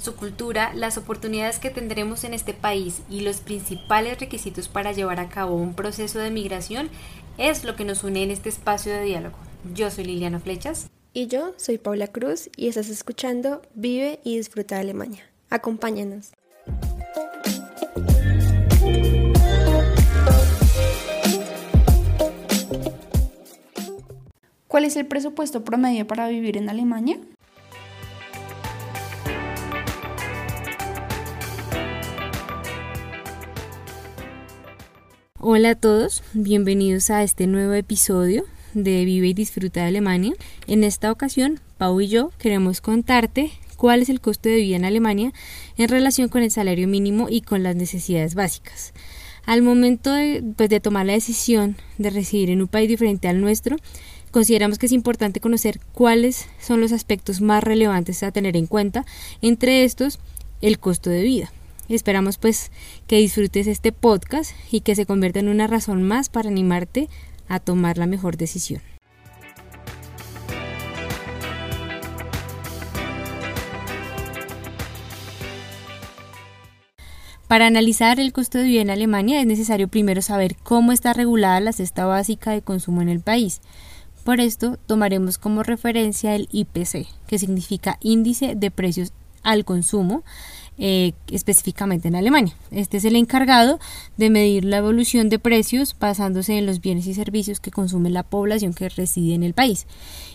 Su cultura, las oportunidades que tendremos en este país y los principales requisitos para llevar a cabo un proceso de migración es lo que nos une en este espacio de diálogo. Yo soy Liliana Flechas. Y yo soy Paula Cruz y estás escuchando Vive y Disfruta de Alemania. Acompáñanos. ¿Cuál es el presupuesto promedio para vivir en Alemania? Hola a todos, bienvenidos a este nuevo episodio de Vive y Disfruta de Alemania. En esta ocasión, Pau y yo queremos contarte cuál es el costo de vida en Alemania en relación con el salario mínimo y con las necesidades básicas. Al momento de, pues, de tomar la decisión de residir en un país diferente al nuestro, consideramos que es importante conocer cuáles son los aspectos más relevantes a tener en cuenta, entre estos el costo de vida. Esperamos pues que disfrutes este podcast y que se convierta en una razón más para animarte a tomar la mejor decisión. Para analizar el costo de vida en Alemania es necesario primero saber cómo está regulada la cesta básica de consumo en el país. Por esto tomaremos como referencia el IPC, que significa Índice de Precios al Consumo, eh, específicamente en Alemania. Este es el encargado de medir la evolución de precios basándose en los bienes y servicios que consume la población que reside en el país.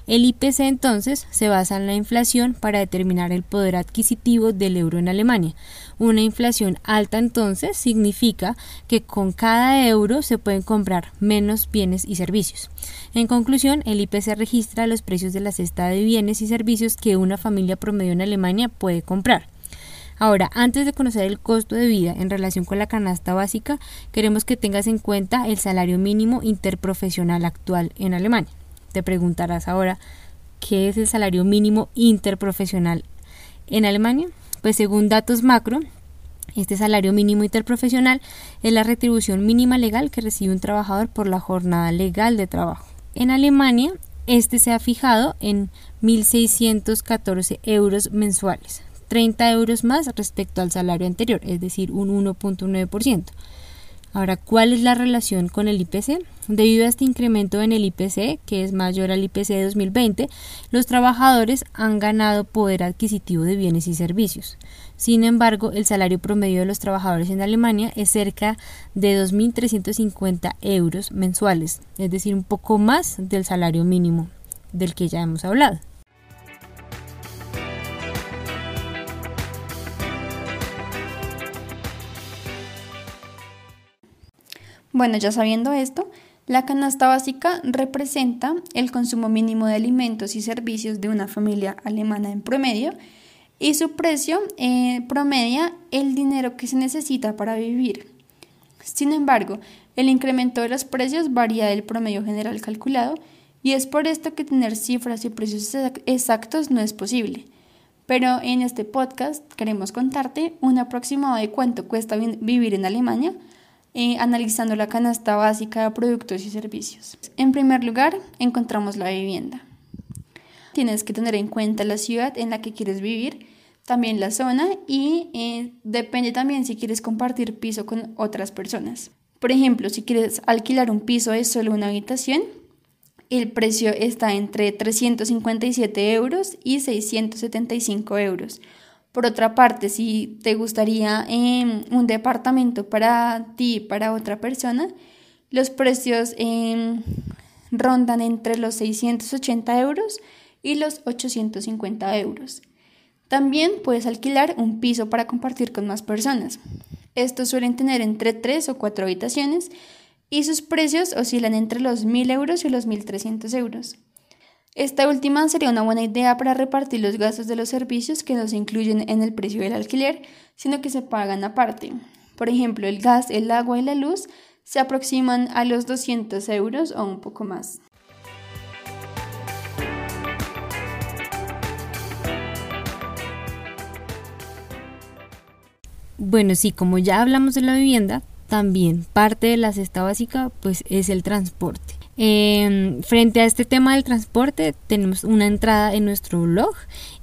El IPC entonces se basa en la inflación para determinar el poder adquisitivo del euro en Alemania. Una inflación alta entonces significa que con cada euro se pueden comprar menos bienes y servicios. En conclusión, el IPC registra los precios de la cesta de bienes y servicios que una familia promedio en Alemania puede comprar. Ahora, antes de conocer el costo de vida en relación con la canasta básica, queremos que tengas en cuenta el salario mínimo interprofesional actual en Alemania. Te preguntarás ahora, ¿qué es el salario mínimo interprofesional en Alemania? Pues según datos macro, este salario mínimo interprofesional es la retribución mínima legal que recibe un trabajador por la jornada legal de trabajo. En Alemania, este se ha fijado en 1.614 euros mensuales, 30 euros más respecto al salario anterior, es decir, un 1.9%. Ahora, ¿cuál es la relación con el IPC? Debido a este incremento en el IPC, que es mayor al IPC de 2020, los trabajadores han ganado poder adquisitivo de bienes y servicios. Sin embargo, el salario promedio de los trabajadores en Alemania es cerca de 2.350 euros mensuales, es decir, un poco más del salario mínimo del que ya hemos hablado. Bueno, ya sabiendo esto, la canasta básica representa el consumo mínimo de alimentos y servicios de una familia alemana en promedio y su precio eh, promedia el dinero que se necesita para vivir. Sin embargo, el incremento de los precios varía del promedio general calculado y es por esto que tener cifras y precios exactos no es posible. Pero en este podcast queremos contarte un aproximado de cuánto cuesta vivir en Alemania eh, analizando la canasta básica de productos y servicios. En primer lugar, encontramos la vivienda. Tienes que tener en cuenta la ciudad en la que quieres vivir, también la zona y eh, depende también si quieres compartir piso con otras personas. Por ejemplo, si quieres alquilar un piso de solo una habitación, el precio está entre 357 euros y 675 euros por otra parte, si te gustaría em, un departamento para ti y para otra persona, los precios em, rondan entre los 680 euros y los 850 euros. También puedes alquilar un piso para compartir con más personas. Estos suelen tener entre 3 o 4 habitaciones y sus precios oscilan entre los 1.000 euros y los 1.300 euros. Esta última sería una buena idea para repartir los gastos de los servicios que no se incluyen en el precio del alquiler, sino que se pagan aparte. Por ejemplo, el gas, el agua y la luz se aproximan a los 200 euros o un poco más. Bueno, sí, como ya hablamos de la vivienda, también parte de la cesta básica pues es el transporte. Em, frente a este tema del transporte tenemos una entrada en nuestro blog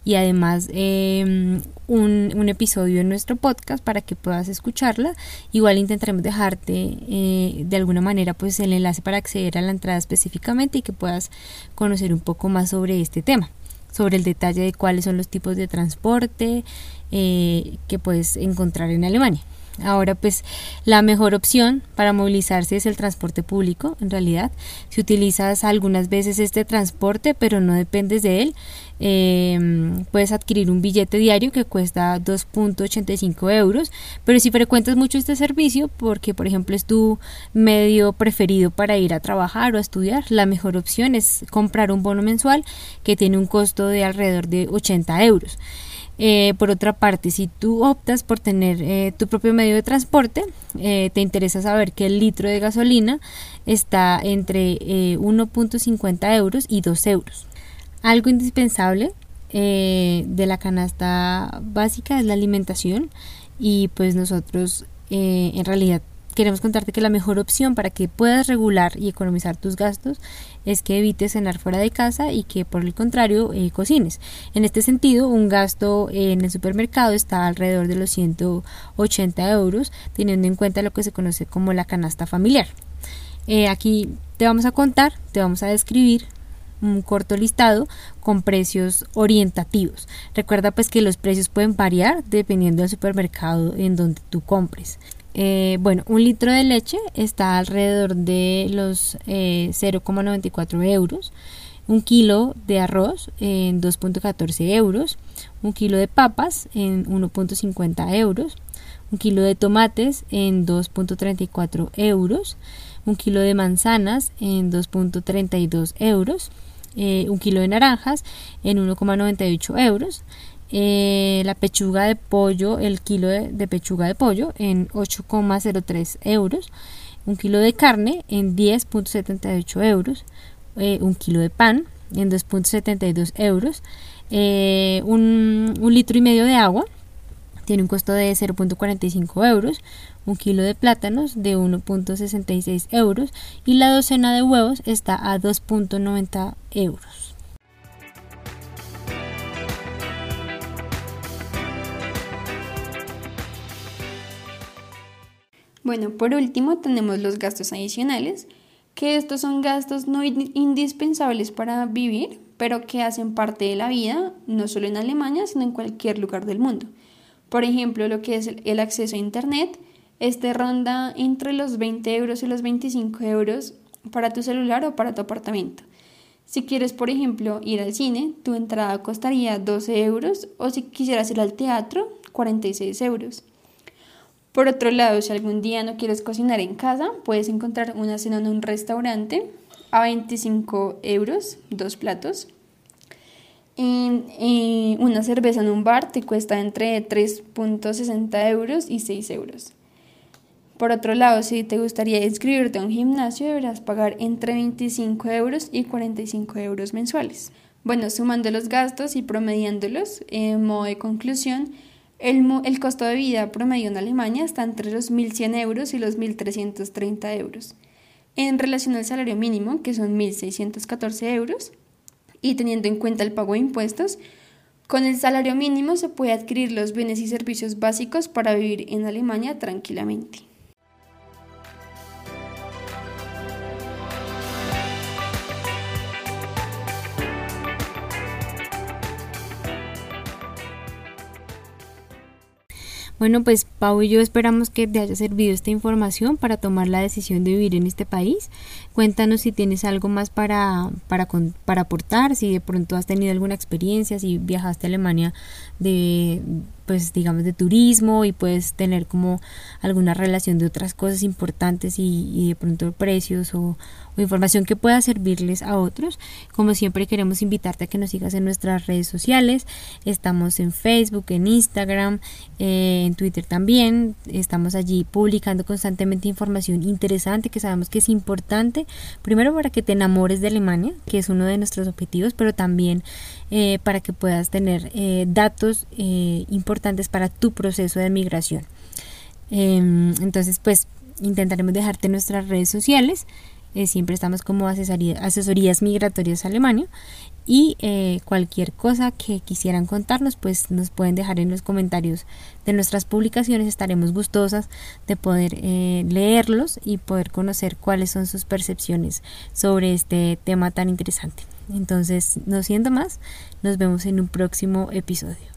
y además em, un, episodio en nuestro podcast para que puedas escucharla. Igual intentaremos dejarte eh, de alguna manera pues el enlace para acceder a la entrada específicamente y que puedas conocer un poco más sobre este tema, sobre el detalle de cuáles son los tipos de transporte eh, que puedes encontrar en Alemania. Ahora pues la mejor opción para movilizarse es el transporte público, en realidad. Si utilizas algunas veces este transporte pero no dependes de él, em, puedes adquirir un billete diario que cuesta 2.85 euros, pero si frecuentas mucho este servicio, porque por ejemplo es tu medio preferido para ir a trabajar o a estudiar, la mejor opción es comprar un bono mensual que tiene un costo de alrededor de 80 euros. Eh, por otra parte, si tú optas por tener eh, tu propio medio de transporte, eh, te interesa saber que el litro de gasolina está entre 1.50 euros y 2 euros. Algo indispensable de la canasta básica es la alimentación y pues nosotros en realidad queremos contarte que la mejor opción para que puedas regular y economizar tus gastos es que evites cenar fuera de casa y que por el contrario eh, cocines. En este sentido, un gasto en el supermercado está alrededor de los 180 euros, teniendo en cuenta lo que se conoce como la canasta familiar. Eh, aquí te vamos a contar, te vamos a describir un corto listado con precios orientativos. Recuerda pues que los precios pueden variar dependiendo del supermercado en donde tú compres. Eh, bueno, un litro de leche está alrededor de los 0,94 eh, euros. Un kilo de arroz en 2.14 euros. Un kilo de papas en 1.50 euros. Un kilo de tomates en 2.34 euros. Un kilo de manzanas en 2.32 euros. Eh, un kilo de naranjas en 1,98 euros eh, la pechuga de pollo, el kilo de, pechuga de pollo en 8,03 euros, un kilo de carne en 10.78 euros, eh, un kilo de pan en 2.72 euros, eh, un, un, litro y medio de agua tiene un costo de 0.45 euros, un kilo de plátanos de 1.66 euros y la docena de huevos está a 2.90 euros. Bueno, por último tenemos los gastos adicionales, que estos son gastos no indispensables para vivir, pero que hacen parte de la vida, no solo en Alemania, sino en cualquier lugar del mundo. Por ejemplo, lo que es el acceso a Internet, este ronda entre los 20 euros y los 25 euros para tu celular o para tu apartamento. Si quieres, por ejemplo, ir al cine, tu entrada costaría 12 euros o si quisieras ir al teatro, 46 euros. Por otro lado, si algún día no quieres cocinar en casa, puedes encontrar una cena en un restaurante a 25 euros, dos platos. Y, una cerveza en un bar te cuesta entre 3.60 euros y 6 euros. Por otro lado, si te gustaría inscribirte a un gimnasio, deberás pagar entre 25 euros y 45 euros mensuales. Bueno, sumando los gastos y promediándolos, en modo de conclusión, el, costo de vida promedio en Alemania está entre los 1.100 euros y los 1.330 euros. En relación al salario mínimo, que son 1.614 euros, y teniendo en cuenta el pago de impuestos, con el salario mínimo se puede adquirir los bienes y servicios básicos para vivir en Alemania tranquilamente. Bueno, pues Pau y yo esperamos que te haya servido esta información para tomar la decisión de vivir en este país. Cuéntanos si tienes algo más para, para, para aportar, si de pronto has tenido alguna experiencia, si viajaste a Alemania de pues digamos de turismo y puedes tener como alguna relación de otras cosas importantes y, de pronto precios o, información que pueda servirles a otros. Como siempre queremos invitarte a que nos sigas en nuestras redes sociales. Estamos en Facebook, en Instagram, eh, en Twitter también estamos allí publicando constantemente información interesante que sabemos que es importante, primero para que te enamores de Alemania, que es uno de nuestros objetivos, pero también eh, para que puedas tener eh, datos eh, importantes para tu proceso de migración. Em, entonces, pues intentaremos dejarte nuestras redes sociales. siempre estamos como asesorías migratorias Alemania y eh, cualquier cosa que quisieran contarnos pues nos pueden dejar en los comentarios de nuestras publicaciones estaremos gustosas de poder eh, leerlos y poder conocer cuáles son sus percepciones sobre este tema tan interesante entonces no siendo más nos vemos en un próximo episodio